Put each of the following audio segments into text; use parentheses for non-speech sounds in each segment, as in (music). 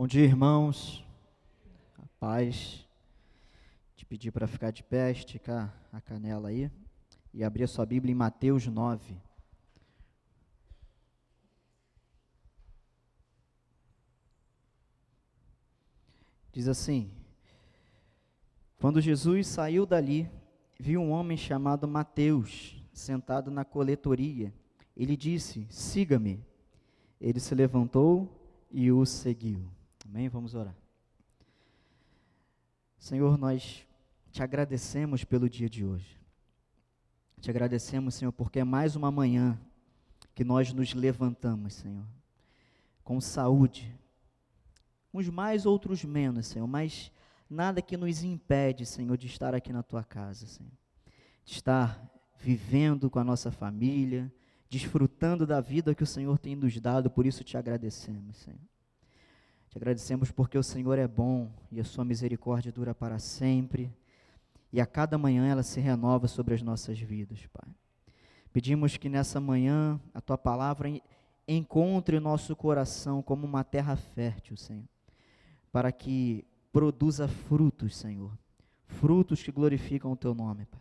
Bom dia, irmãos. Paz. Te pedir para ficar de pé, esticar a canela aí e abrir a sua Bíblia em Mateus 9. Diz assim: Quando Jesus saiu dali, viu um homem chamado Mateus sentado na coletoria. Ele disse: Siga-me. Ele se levantou e o seguiu. Amém? Vamos orar. Senhor, nós te agradecemos pelo dia de hoje. Te agradecemos, Senhor, porque é mais uma manhã que nós nos levantamos, Senhor, com saúde. Uns mais, outros menos, Senhor, mas nada que nos impede, Senhor, de estar aqui na tua casa, Senhor. De estar vivendo com a nossa família, desfrutando da vida que o Senhor tem nos dado, por isso te agradecemos, Senhor. Te agradecemos porque o Senhor é bom e a sua misericórdia dura para sempre. E a cada manhã ela se renova sobre as nossas vidas, Pai. Pedimos que nessa manhã a tua palavra encontre o nosso coração como uma terra fértil, Senhor, para que produza frutos, Senhor, frutos que glorificam o teu nome, Pai.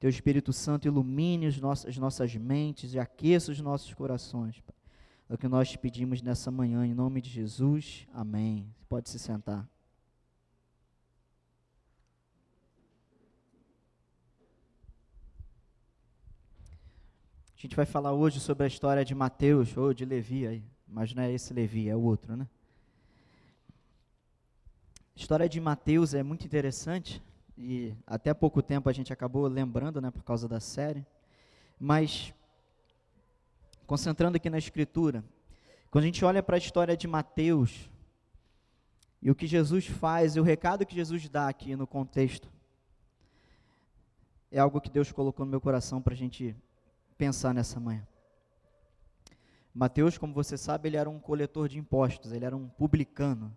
Teu Espírito Santo ilumine as nossas, as nossas mentes e aqueça os nossos corações, Pai é o que nós te pedimos nessa manhã, em nome de Jesus. Amém. Você pode se sentar. A gente vai falar hoje sobre a história de Mateus, ou de Levi, aí, mas não é esse Levi, é o outro, né? A história de Mateus é muito interessante, e até pouco tempo a gente acabou lembrando, né, por causa da série, mas concentrando aqui na Escritura, quando a gente olha para a história de Mateus, e o que Jesus faz, e o recado que Jesus dá aqui no contexto, é algo que Deus colocou no meu coração para a gente pensar nessa manhã. Mateus, como você sabe, ele era um coletor de impostos, ele era um publicano.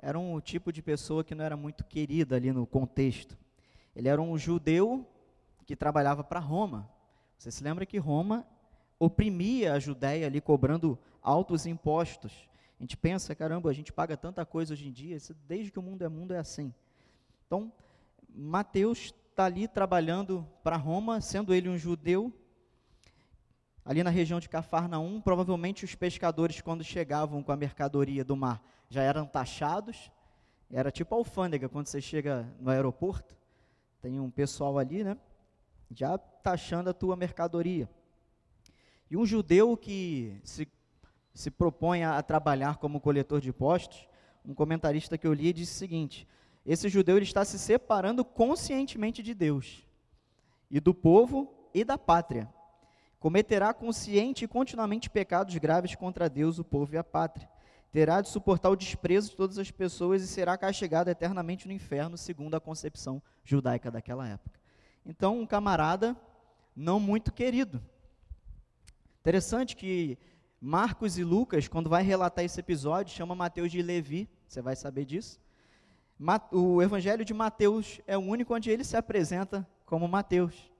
Era um tipo de pessoa que não era muito querida ali no contexto. Ele era um judeu que trabalhava para Roma. Você se lembra que Roma oprimia a Judéia ali, cobrando altos impostos. A gente pensa, caramba, a gente paga tanta coisa hoje em dia, desde que o mundo é mundo é assim. Então, Mateus está ali trabalhando para Roma, sendo ele um judeu, ali na região de Cafarnaum, provavelmente os pescadores, quando chegavam com a mercadoria do mar, já eram taxados, era tipo alfândega, quando você chega no aeroporto, tem um pessoal ali, né, já taxando a tua mercadoria. E um judeu que se, se propõe a, trabalhar como coletor de impostos, um comentarista que eu li disse o seguinte: esse judeu ele está se separando conscientemente de Deus e do povo e da pátria. Cometerá consciente e continuamente pecados graves contra Deus, o povo e a pátria. Terá de suportar o desprezo de todas as pessoas e será castigado eternamente no inferno, segundo a concepção judaica daquela época. Então, um camarada não muito querido, Interessante que Marcos e Lucas, quando vai relatar esse episódio, chama Mateus de Levi, você vai saber disso. O evangelho de Mateus é o único onde ele se apresenta como Mateus.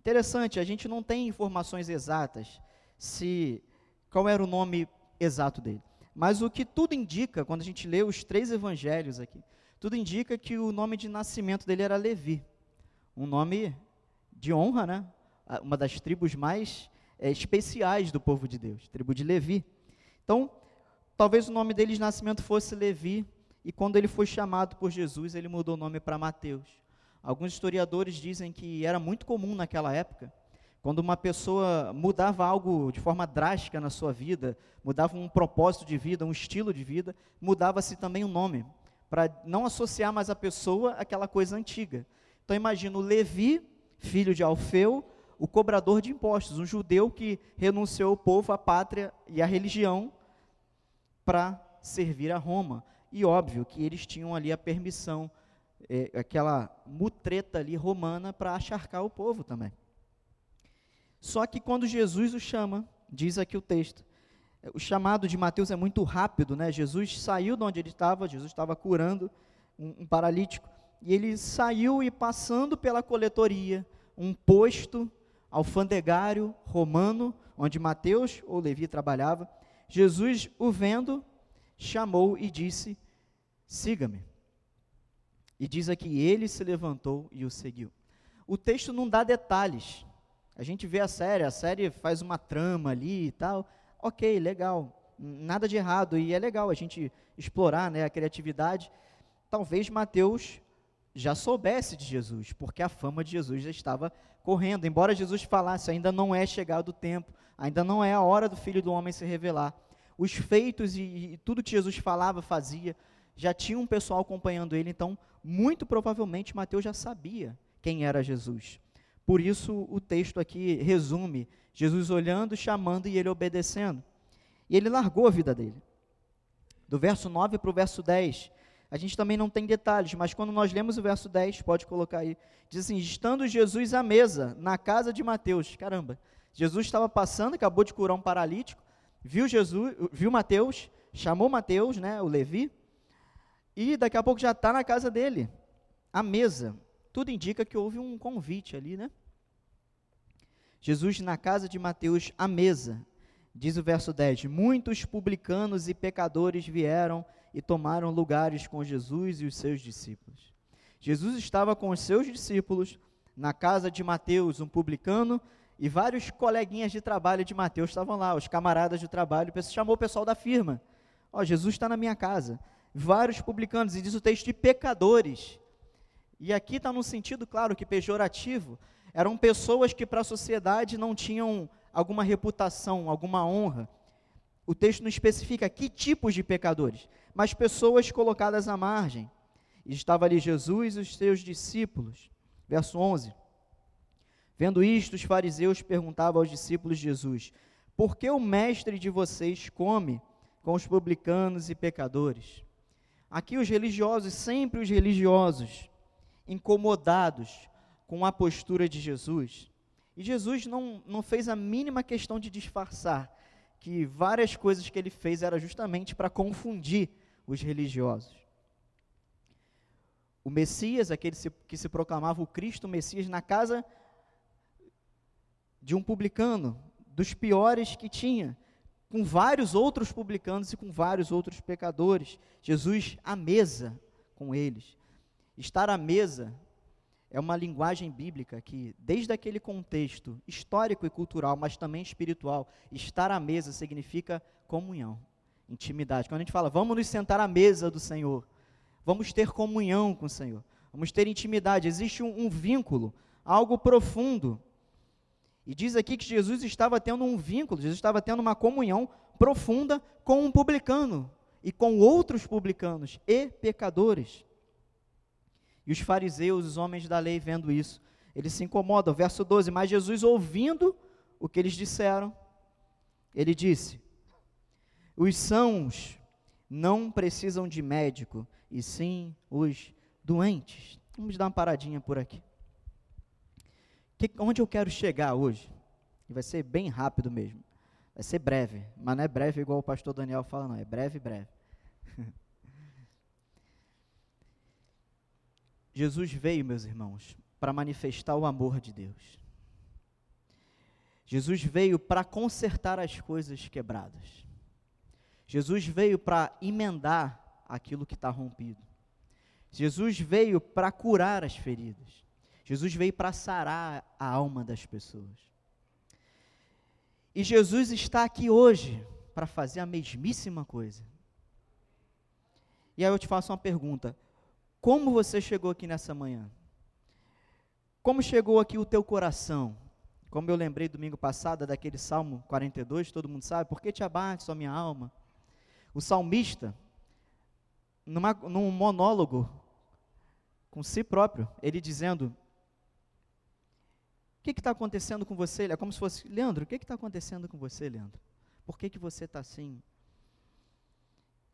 Interessante, a gente não tem informações exatas se qual era o nome exato dele. Mas o que tudo indica, quando a gente lê os três evangelhos aqui, tudo indica que o nome de nascimento dele era Levi. Um nome de honra, né? Uma das tribos mais é, especiais do povo de Deus, tribo de Levi. Então, talvez o nome dele de nascimento fosse Levi, e quando ele foi chamado por Jesus, ele mudou o nome para Mateus. Alguns historiadores dizem que era muito comum naquela época, quando uma pessoa mudava algo de forma drástica na sua vida, mudava um propósito de vida, um estilo de vida, mudava-se também o nome, para não associar mais a pessoa àquela coisa antiga. Então imagina o Levi, filho de Alfeu, o cobrador de impostos, um judeu que renunciou o povo, a pátria e a religião para servir a Roma. E óbvio que eles tinham ali a permissão, é, aquela mutreta ali romana para acharcar o povo também. Só que quando Jesus o chama, diz aqui o texto, o chamado de Mateus é muito rápido, né? Jesus saiu de onde ele estava, Jesus estava curando um, um paralítico, e ele saiu e passando pela coletoria, um posto alfandegário romano, onde Mateus ou Levi trabalhava. Jesus, o vendo, chamou e disse: Siga-me. E diz aqui: ele se levantou e o seguiu. O texto não dá detalhes. A gente vê a série, a série faz uma trama ali e tal. Ok, legal. Nada de errado. E é legal a gente explorar né, a criatividade. Talvez Mateus já soubesse de Jesus, porque a fama de Jesus já estava correndo. Embora Jesus falasse, ainda não é chegado o tempo, ainda não é a hora do Filho do Homem se revelar. Os feitos e, e tudo que Jesus falava, fazia, já tinha um pessoal acompanhando ele, então, muito provavelmente, Mateus já sabia quem era Jesus. Por isso, o texto aqui resume Jesus olhando, chamando e ele obedecendo. E ele largou a vida dele. Do verso 9 para o verso 10, a gente também não tem detalhes, mas quando nós lemos o verso 10, pode colocar aí, diz assim: estando Jesus à mesa, na casa de Mateus. Caramba, Jesus estava passando, acabou de curar um paralítico, viu Jesus, viu Mateus, chamou Mateus, né, o Levi, e daqui a pouco já está na casa dele, à mesa. Tudo indica que houve um convite ali, né? Jesus na casa de Mateus à mesa. Diz o verso 10: Muitos publicanos e pecadores vieram e tomaram lugares com Jesus e os seus discípulos. Jesus estava com os seus discípulos na casa de Mateus, um publicano, e vários coleguinhas de trabalho de Mateus estavam lá, os camaradas de trabalho, chamou o pessoal da firma. Ó, oh, Jesus está na minha casa. Vários publicanos, e diz o texto de pecadores. E aqui está no sentido, claro, que pejorativo. Eram pessoas que para a sociedade não tinham alguma reputação, alguma honra. O texto não especifica que tipos de pecadores mas pessoas colocadas à margem. E estava ali Jesus e os seus discípulos. Verso 11. Vendo isto, os fariseus perguntavam aos discípulos de Jesus: Por que o mestre de vocês come com os publicanos e pecadores? Aqui os religiosos, sempre os religiosos, incomodados com a postura de Jesus. E Jesus não, não fez a mínima questão de disfarçar que várias coisas que ele fez era justamente para confundir os religiosos. O Messias, aquele que se proclamava o Cristo Messias, na casa de um publicano, dos piores que tinha, com vários outros publicanos e com vários outros pecadores. Jesus à mesa com eles. Estar à mesa é uma linguagem bíblica que, desde aquele contexto histórico e cultural, mas também espiritual, estar à mesa significa comunhão intimidade. Quando a gente fala, vamos nos sentar à mesa do Senhor, vamos ter comunhão com o Senhor, vamos ter intimidade, existe um, um vínculo, algo profundo. E diz aqui que Jesus estava tendo um vínculo, Jesus estava tendo uma comunhão profunda com um publicano e com outros publicanos e pecadores. E os fariseus, os homens da lei, vendo isso, eles se incomodam. Verso 12: Mas Jesus, ouvindo o que eles disseram, ele disse: os sãos não precisam de médico, e sim os doentes. Vamos dar uma paradinha por aqui. Que, onde eu quero chegar hoje? E vai ser bem rápido mesmo. Vai ser breve, mas não é breve igual o pastor Daniel fala, não. É breve, breve. (laughs) Jesus veio, meus irmãos, para manifestar o amor de Deus. Jesus veio para consertar as coisas quebradas. Jesus veio para emendar aquilo que está rompido. Jesus veio para curar as feridas. Jesus veio para sarar a alma das pessoas. E Jesus está aqui hoje para fazer a mesmíssima coisa. E aí eu te faço uma pergunta: como você chegou aqui nessa manhã? Como chegou aqui o teu coração? Como eu lembrei domingo passado daquele Salmo 42, todo mundo sabe, por que te abate, só minha alma? O salmista, numa, num monólogo com si próprio, ele dizendo: O que está acontecendo com você? É como se fosse: Leandro, o que está acontecendo com você, Leandro? Por que, que você está assim?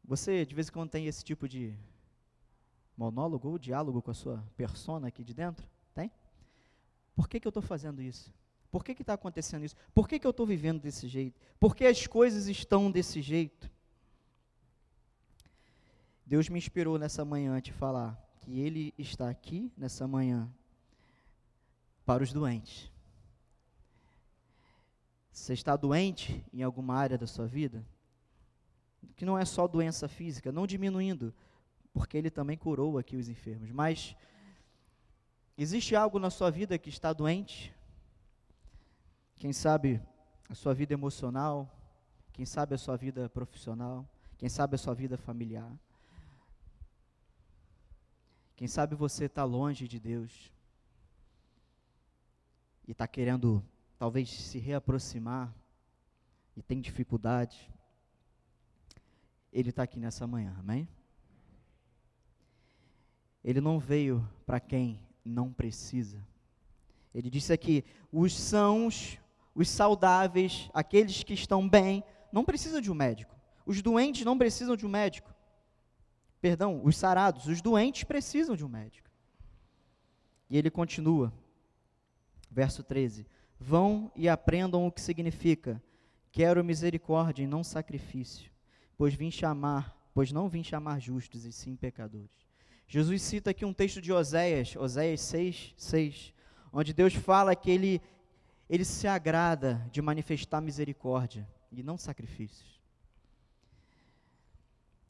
Você, de vez em quando, tem esse tipo de monólogo ou diálogo com a sua persona aqui de dentro? Tem? Por que, que eu estou fazendo isso? Por que está acontecendo isso? Por que, que eu estou vivendo desse jeito? Por que as coisas estão desse jeito? Deus me inspirou nessa manhã a te falar que Ele está aqui nessa manhã para os doentes. Você está doente em alguma área da sua vida? que não é só doença física, não diminuindo, porque ele também curou aqui os enfermos, mas existe algo na sua vida que está doente? Quem sabe a sua vida emocional, quem sabe a sua vida profissional, quem sabe a sua vida familiar. Quem sabe você está longe de Deus e está querendo talvez se reaproximar e tem dificuldade. Ele está aqui nessa manhã, amém? Ele não veio para quem não precisa. Ele disse aqui: os sãos, os saudáveis, aqueles que estão bem, não precisam de um médico. Os doentes não precisam de um médico. Perdão, os sarados, os doentes precisam de um médico. E ele continua, verso 13: Vão e aprendam o que significa: quero misericórdia e não sacrifício, pois vim chamar, pois não vim chamar justos e sim pecadores. Jesus cita aqui um texto de Oséias, Oséias 6, 6, onde Deus fala que ele, ele se agrada de manifestar misericórdia e não sacrifícios.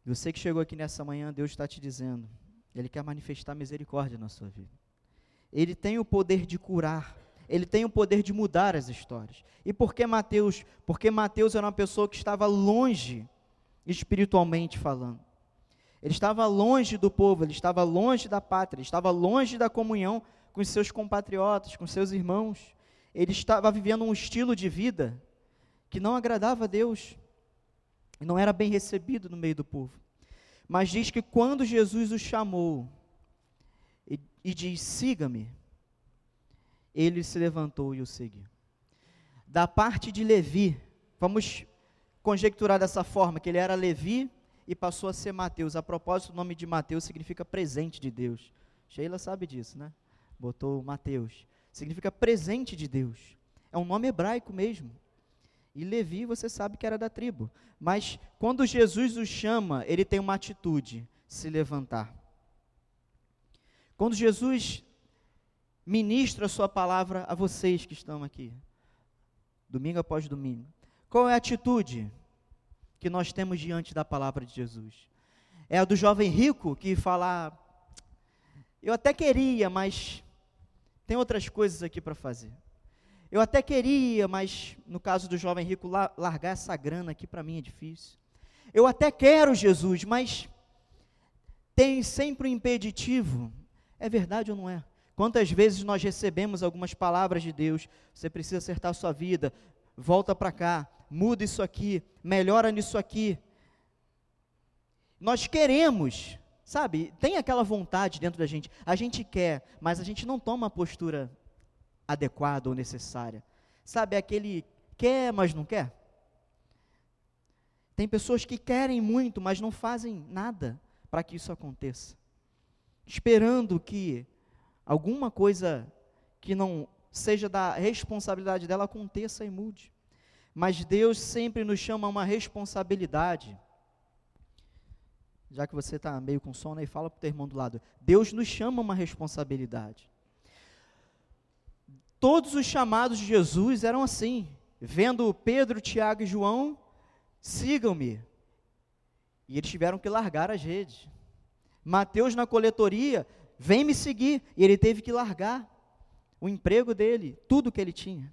Você que chegou aqui nessa manhã, Deus está te dizendo, Ele quer manifestar misericórdia na sua vida. Ele tem o poder de curar, ele tem o poder de mudar as histórias. E por que Mateus? Porque Mateus era uma pessoa que estava longe, espiritualmente falando. Ele estava longe do povo, ele estava longe da pátria, ele estava longe da comunhão com seus compatriotas, com seus irmãos. Ele estava vivendo um estilo de vida que não agradava a Deus não era bem recebido no meio do povo. Mas diz que quando Jesus o chamou e, e diz: siga-me, ele se levantou e o seguiu. Da parte de Levi, vamos conjecturar dessa forma, que ele era Levi e passou a ser Mateus. A propósito, o nome de Mateus significa presente de Deus. Sheila sabe disso, né? Botou Mateus. Significa presente de Deus. É um nome hebraico mesmo. E Levi, você sabe que era da tribo. Mas quando Jesus o chama, ele tem uma atitude: se levantar. Quando Jesus ministra a sua palavra a vocês que estão aqui, domingo após domingo, qual é a atitude que nós temos diante da palavra de Jesus? É a do jovem rico que fala: Eu até queria, mas tem outras coisas aqui para fazer. Eu até queria, mas no caso do jovem rico, largar essa grana aqui para mim é difícil. Eu até quero Jesus, mas tem sempre um impeditivo. É verdade ou não é? Quantas vezes nós recebemos algumas palavras de Deus? Você precisa acertar a sua vida, volta para cá, muda isso aqui, melhora nisso aqui. Nós queremos, sabe? Tem aquela vontade dentro da gente. A gente quer, mas a gente não toma a postura adequada ou necessária. Sabe, aquele quer, mas não quer? Tem pessoas que querem muito, mas não fazem nada para que isso aconteça. Esperando que alguma coisa que não seja da responsabilidade dela aconteça e mude. Mas Deus sempre nos chama a uma responsabilidade. Já que você está meio com sono aí, fala para o teu irmão do lado. Deus nos chama a uma responsabilidade. Todos os chamados de Jesus eram assim. Vendo Pedro, Tiago e João, sigam-me. E eles tiveram que largar as redes. Mateus na coletoria, vem me seguir. E ele teve que largar o emprego dele, tudo que ele tinha.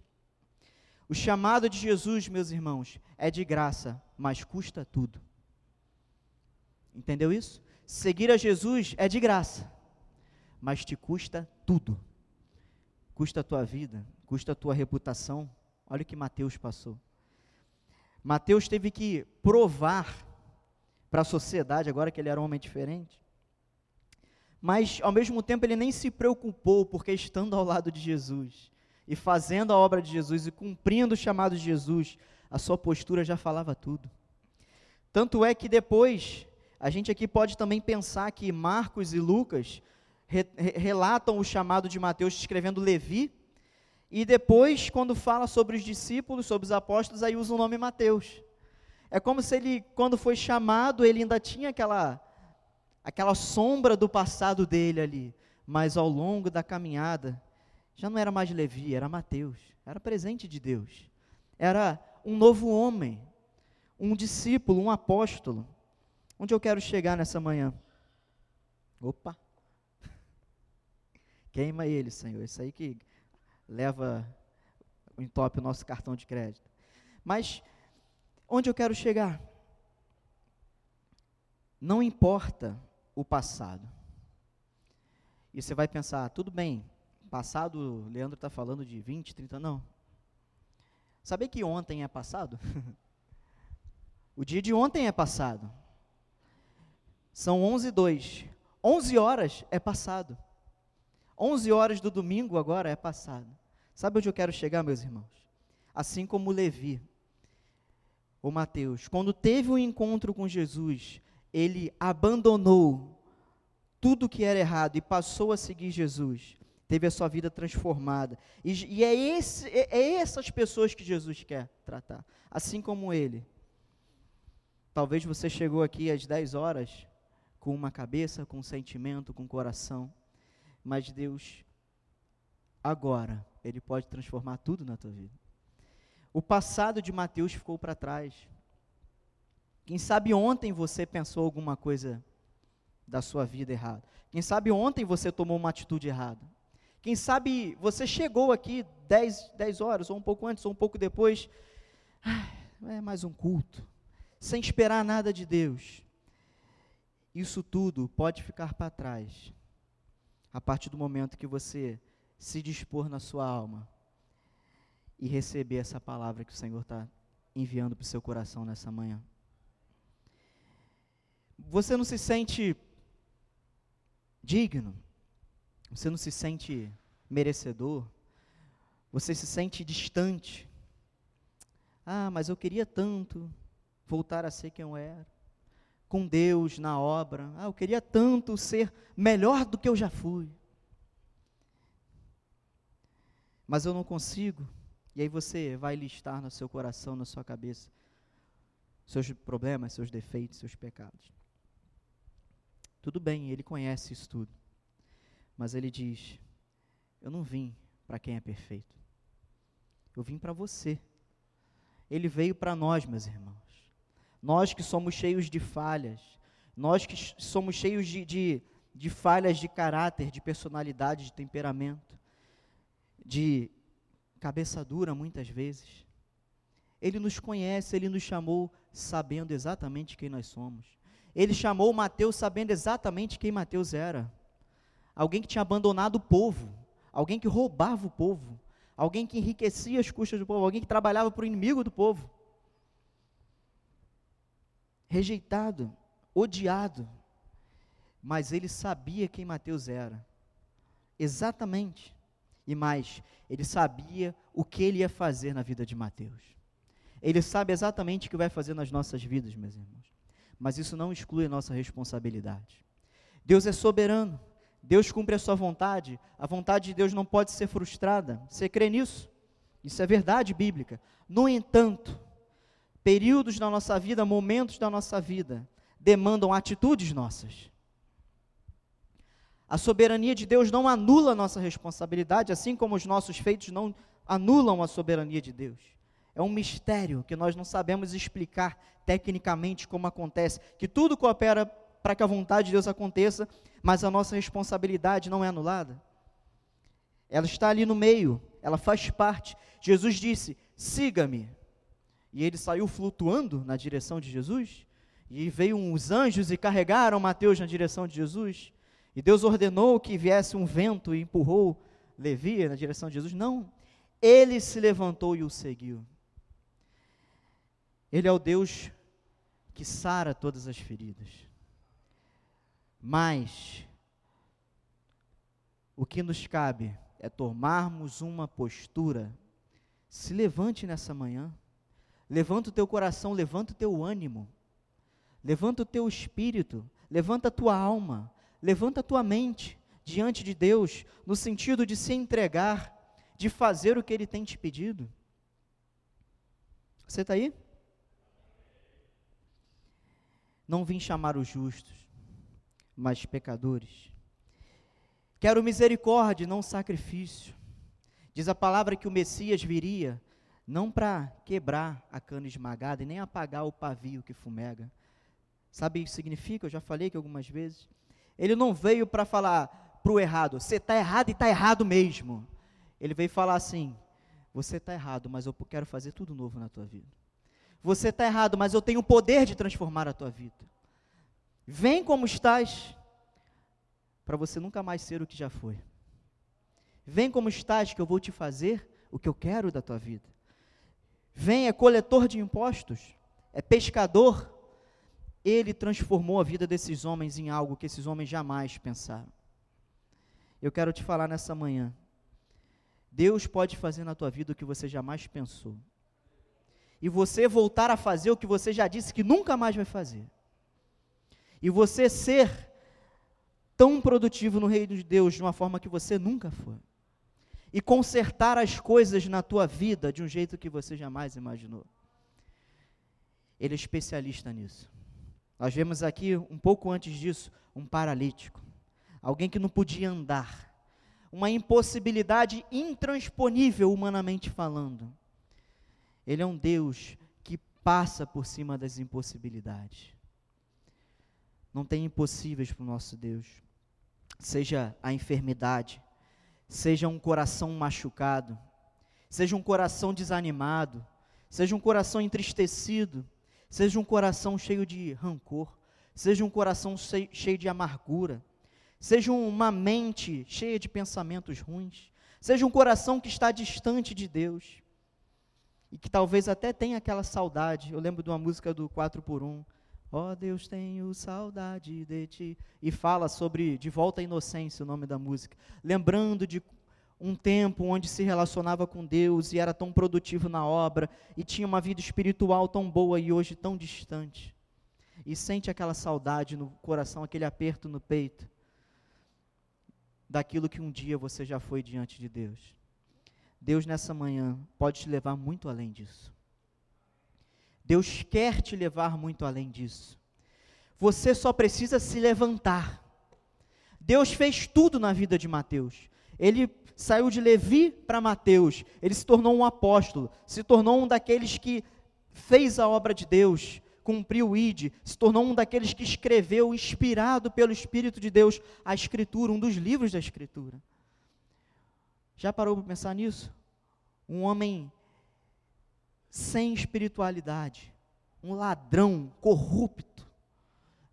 O chamado de Jesus, meus irmãos, é de graça, mas custa tudo. Entendeu isso? Seguir a Jesus é de graça, mas te custa tudo custa a tua vida, custa a tua reputação. Olha o que Mateus passou. Mateus teve que provar para a sociedade, agora que ele era um homem diferente. Mas, ao mesmo tempo, ele nem se preocupou, porque estando ao lado de Jesus, e fazendo a obra de Jesus, e cumprindo o chamado de Jesus, a sua postura já falava tudo. Tanto é que depois, a gente aqui pode também pensar que Marcos e Lucas re, relatam o chamado de Mateus escrevendo Levi, e depois, quando fala sobre os discípulos, sobre os apóstolos, aí usa o nome Mateus. É como se ele, quando foi chamado, ele ainda tinha aquela, aquela sombra do passado dele ali, mas ao longo da caminhada, já não era mais Levi, era Mateus, era presente de Deus, era um novo homem, um discípulo, um apóstolo. Onde eu quero chegar nessa manhã? Opa! Queima ele, Senhor. Isso aí que leva em top o nosso cartão de crédito. Mas onde eu quero chegar? Não importa o passado. E você vai pensar, tudo bem, passado, o Leandro está falando de 20, 30, não. Saber que ontem é passado? (laughs) o dia de ontem é passado. São 11 e 2. 11 horas é passado. 11 horas do domingo agora é passado. Sabe onde eu quero chegar, meus irmãos? Assim como Levi, o Mateus, quando teve um encontro com Jesus, ele abandonou tudo que era errado e passou a seguir Jesus, teve a sua vida transformada. E, e é, esse, é, é essas pessoas que Jesus quer tratar, assim como ele. Talvez você chegou aqui às 10 horas com uma cabeça, com um sentimento, com um coração, mas Deus, agora, Ele pode transformar tudo na tua vida. O passado de Mateus ficou para trás. Quem sabe ontem você pensou alguma coisa da sua vida errada. Quem sabe ontem você tomou uma atitude errada. Quem sabe você chegou aqui 10, 10 horas, ou um pouco antes, ou um pouco depois. Ah, é mais um culto. Sem esperar nada de Deus. Isso tudo pode ficar para trás. A partir do momento que você se dispor na sua alma e receber essa palavra que o Senhor está enviando para o seu coração nessa manhã. Você não se sente digno, você não se sente merecedor, você se sente distante. Ah, mas eu queria tanto voltar a ser quem eu era, com Deus na obra. Ah, eu queria tanto ser melhor do que eu já fui. Mas eu não consigo. E aí você vai listar no seu coração, na sua cabeça, seus problemas, seus defeitos, seus pecados. Tudo bem, ele conhece isso tudo. Mas ele diz: Eu não vim para quem é perfeito. Eu vim para você. Ele veio para nós, meus irmãos. Nós que somos cheios de falhas, nós que somos cheios de, de, de falhas de caráter, de personalidade, de temperamento, de cabeça dura muitas vezes. Ele nos conhece, ele nos chamou sabendo exatamente quem nós somos. Ele chamou Mateus sabendo exatamente quem Mateus era. Alguém que tinha abandonado o povo, alguém que roubava o povo, alguém que enriquecia as custas do povo, alguém que trabalhava para o inimigo do povo. Rejeitado, odiado, mas ele sabia quem Mateus era. Exatamente. E mais, ele sabia o que ele ia fazer na vida de Mateus. Ele sabe exatamente o que vai fazer nas nossas vidas, meus irmãos mas isso não exclui a nossa responsabilidade. Deus é soberano, Deus cumpre a sua vontade, a vontade de Deus não pode ser frustrada. Você crê nisso? Isso é verdade bíblica. No entanto, períodos da nossa vida, momentos da nossa vida, demandam atitudes nossas. A soberania de Deus não anula a nossa responsabilidade, assim como os nossos feitos não anulam a soberania de Deus é um mistério que nós não sabemos explicar tecnicamente como acontece, que tudo coopera para que a vontade de Deus aconteça, mas a nossa responsabilidade não é anulada. Ela está ali no meio, ela faz parte. Jesus disse: siga-me. E ele saiu flutuando na direção de Jesus. E veio os anjos e carregaram Mateus na direção de Jesus. E Deus ordenou que viesse um vento e empurrou Levi na direção de Jesus. Não. Ele se levantou e o seguiu. Ele é o Deus que sara todas as feridas. Mas o que nos cabe é tomarmos uma postura. Se levante nessa manhã. Levanta o teu coração, levanta o teu ânimo. Levanta o teu espírito, levanta a tua alma, levanta a tua mente diante de Deus, no sentido de se entregar, de fazer o que Ele tem te pedido. Você está aí? Não vim chamar os justos, mas pecadores. Quero misericórdia, não sacrifício. Diz a palavra que o Messias viria não para quebrar a cana esmagada e nem apagar o pavio que fumega. Sabe o que significa? Eu já falei que algumas vezes. Ele não veio para falar para o errado, você está errado e está errado mesmo. Ele veio falar assim: você está errado, mas eu quero fazer tudo novo na tua vida. Você está errado, mas eu tenho o poder de transformar a tua vida. Vem como estás, para você nunca mais ser o que já foi. Vem como estás, que eu vou te fazer o que eu quero da tua vida. Vem, é coletor de impostos, é pescador. Ele transformou a vida desses homens em algo que esses homens jamais pensaram. Eu quero te falar nessa manhã. Deus pode fazer na tua vida o que você jamais pensou. E você voltar a fazer o que você já disse que nunca mais vai fazer. E você ser tão produtivo no reino de Deus de uma forma que você nunca foi e consertar as coisas na tua vida de um jeito que você jamais imaginou. Ele é especialista nisso. Nós vemos aqui, um pouco antes disso, um paralítico, alguém que não podia andar, uma impossibilidade intransponível, humanamente falando. Ele é um Deus que passa por cima das impossibilidades. Não tem impossíveis para o nosso Deus, seja a enfermidade, seja um coração machucado, seja um coração desanimado, seja um coração entristecido, seja um coração cheio de rancor, seja um coração cheio de amargura, seja uma mente cheia de pensamentos ruins, seja um coração que está distante de Deus e que talvez até tenha aquela saudade. Eu lembro de uma música do 4 por 1 Ó oh, Deus, tenho saudade de ti. E fala sobre De Volta à Inocência, o nome da música. Lembrando de um tempo onde se relacionava com Deus e era tão produtivo na obra e tinha uma vida espiritual tão boa e hoje tão distante. E sente aquela saudade no coração, aquele aperto no peito daquilo que um dia você já foi diante de Deus. Deus nessa manhã pode te levar muito além disso. Deus quer te levar muito além disso. Você só precisa se levantar. Deus fez tudo na vida de Mateus. Ele saiu de Levi para Mateus. Ele se tornou um apóstolo, se tornou um daqueles que fez a obra de Deus, cumpriu o ID, se tornou um daqueles que escreveu, inspirado pelo Espírito de Deus, a Escritura, um dos livros da Escritura. Já parou para pensar nisso? Um homem sem espiritualidade, um ladrão corrupto.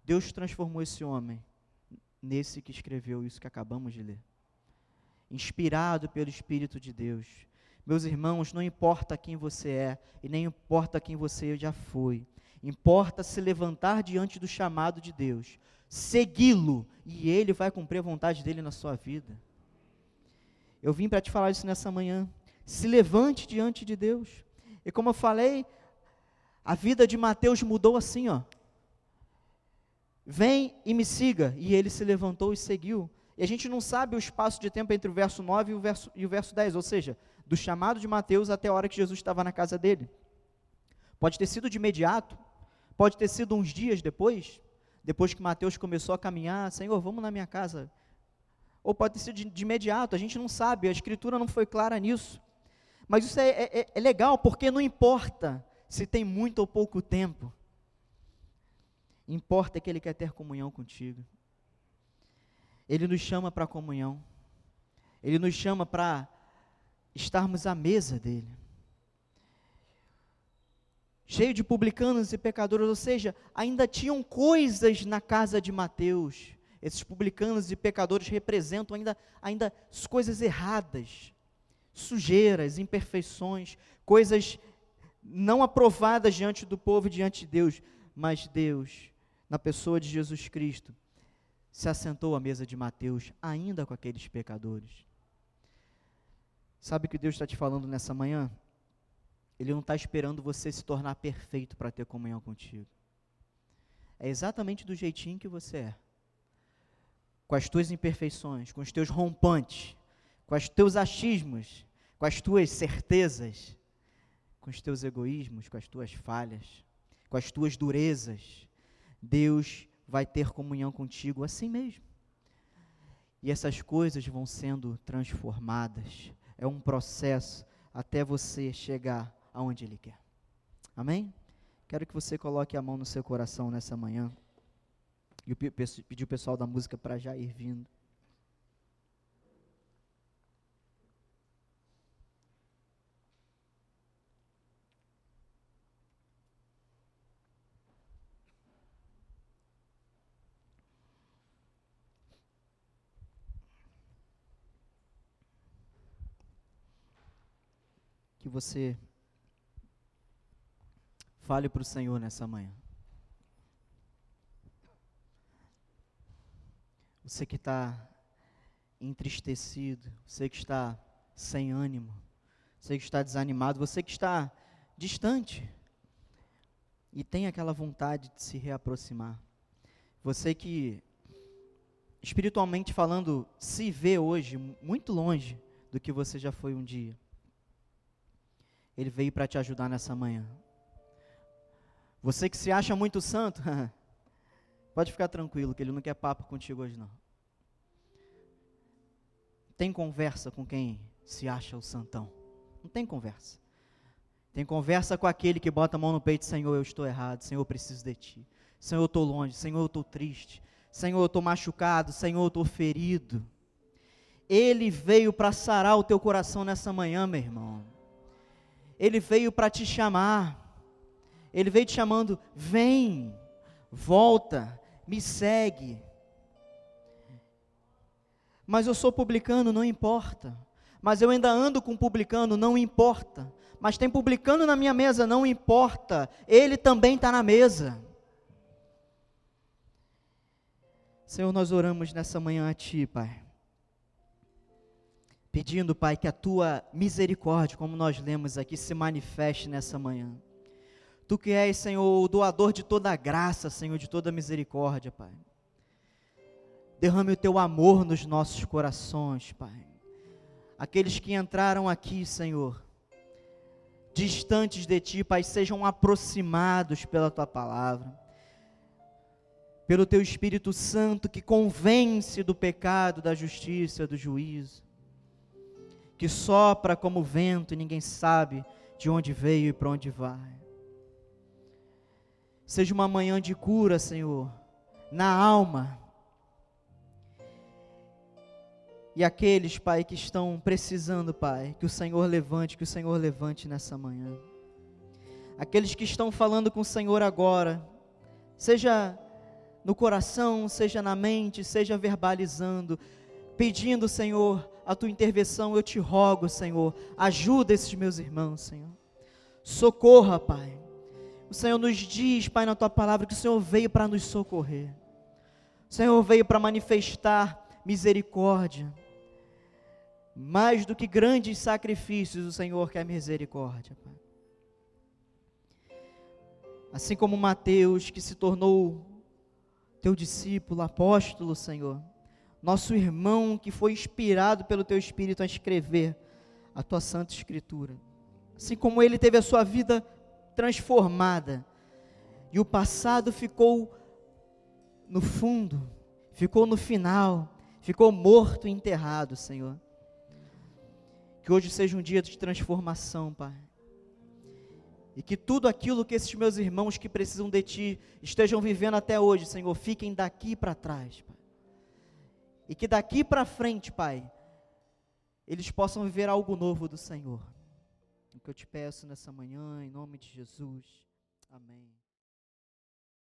Deus transformou esse homem nesse que escreveu isso que acabamos de ler. Inspirado pelo Espírito de Deus. Meus irmãos, não importa quem você é e nem importa quem você já foi. Importa se levantar diante do chamado de Deus, segui-lo e ele vai cumprir a vontade dele na sua vida. Eu vim para te falar isso nessa manhã. Se levante diante de Deus. E como eu falei, a vida de Mateus mudou assim, ó. Vem e me siga. E ele se levantou e seguiu. E a gente não sabe o espaço de tempo entre o verso 9 e o verso, e o verso 10, ou seja, do chamado de Mateus até a hora que Jesus estava na casa dele. Pode ter sido de imediato, pode ter sido uns dias depois, depois que Mateus começou a caminhar, Senhor, vamos na minha casa. Ou pode ter sido de, de imediato, a gente não sabe, a escritura não foi clara nisso. Mas isso é, é, é legal porque não importa se tem muito ou pouco tempo. Importa que Ele quer ter comunhão contigo. Ele nos chama para comunhão. Ele nos chama para estarmos à mesa dele. Cheio de publicanos e pecadores, ou seja, ainda tinham coisas na casa de Mateus. Esses publicanos e pecadores representam ainda, ainda as coisas erradas, sujeiras, imperfeições, coisas não aprovadas diante do povo e diante de Deus, mas Deus, na pessoa de Jesus Cristo, se assentou à mesa de Mateus, ainda com aqueles pecadores. Sabe o que Deus está te falando nessa manhã? Ele não está esperando você se tornar perfeito para ter comunhão contigo. É exatamente do jeitinho que você é. Com as tuas imperfeições, com os teus rompantes, com os teus achismos, com as tuas certezas, com os teus egoísmos, com as tuas falhas, com as tuas durezas. Deus vai ter comunhão contigo assim mesmo. E essas coisas vão sendo transformadas. É um processo até você chegar aonde Ele quer. Amém? Quero que você coloque a mão no seu coração nessa manhã. E pedir o pessoal da música para já ir vindo. Que você fale para o Senhor nessa manhã. Você que está entristecido, você que está sem ânimo, você que está desanimado, você que está distante e tem aquela vontade de se reaproximar. Você que, espiritualmente falando, se vê hoje muito longe do que você já foi um dia. Ele veio para te ajudar nessa manhã. Você que se acha muito santo, (laughs) pode ficar tranquilo que ele não quer papo contigo hoje não. Tem conversa com quem se acha o santão. Não tem conversa. Tem conversa com aquele que bota a mão no peito, Senhor, eu estou errado, Senhor, eu preciso de ti. Senhor, eu estou longe, Senhor, eu estou triste. Senhor, eu estou machucado, Senhor, eu estou ferido. Ele veio para sarar o teu coração nessa manhã, meu irmão. Ele veio para te chamar. Ele veio te chamando: vem, volta, me segue. Mas eu sou publicano, não importa. Mas eu ainda ando com publicano, não importa. Mas tem publicano na minha mesa, não importa. Ele também está na mesa. Senhor, nós oramos nessa manhã a Ti, Pai pedindo, Pai, que a tua misericórdia, como nós lemos aqui, se manifeste nessa manhã. Tu que és, Senhor, o doador de toda graça, Senhor, de toda misericórdia, Pai. Derrame o teu amor nos nossos corações, Pai. Aqueles que entraram aqui, Senhor, distantes de Ti, Pai, sejam aproximados pela Tua palavra, pelo Teu Espírito Santo que convence do pecado, da justiça, do juízo que sopra como vento e ninguém sabe de onde veio e para onde vai. Seja uma manhã de cura, Senhor, na alma. E aqueles, Pai, que estão precisando, Pai, que o Senhor levante, que o Senhor levante nessa manhã. Aqueles que estão falando com o Senhor agora, seja no coração, seja na mente, seja verbalizando, pedindo, Senhor, a tua intervenção, eu te rogo, Senhor, ajuda esses meus irmãos, Senhor. Socorra, Pai. O Senhor nos diz, Pai, na tua palavra, que o Senhor veio para nos socorrer. O Senhor veio para manifestar misericórdia. Mais do que grandes sacrifícios, o Senhor quer misericórdia, Pai. Assim como Mateus, que se tornou teu discípulo, apóstolo, Senhor nosso irmão que foi inspirado pelo teu Espírito a escrever a tua Santa Escritura. Assim como ele teve a sua vida transformada e o passado ficou no fundo, ficou no final, ficou morto e enterrado, Senhor. Que hoje seja um dia de transformação, Pai. E que tudo aquilo que esses meus irmãos que precisam de Ti estejam vivendo até hoje, Senhor, fiquem daqui para trás, Pai. E que daqui para frente, Pai, eles possam viver algo novo do Senhor. O que eu te peço nessa manhã, em nome de Jesus. Amém.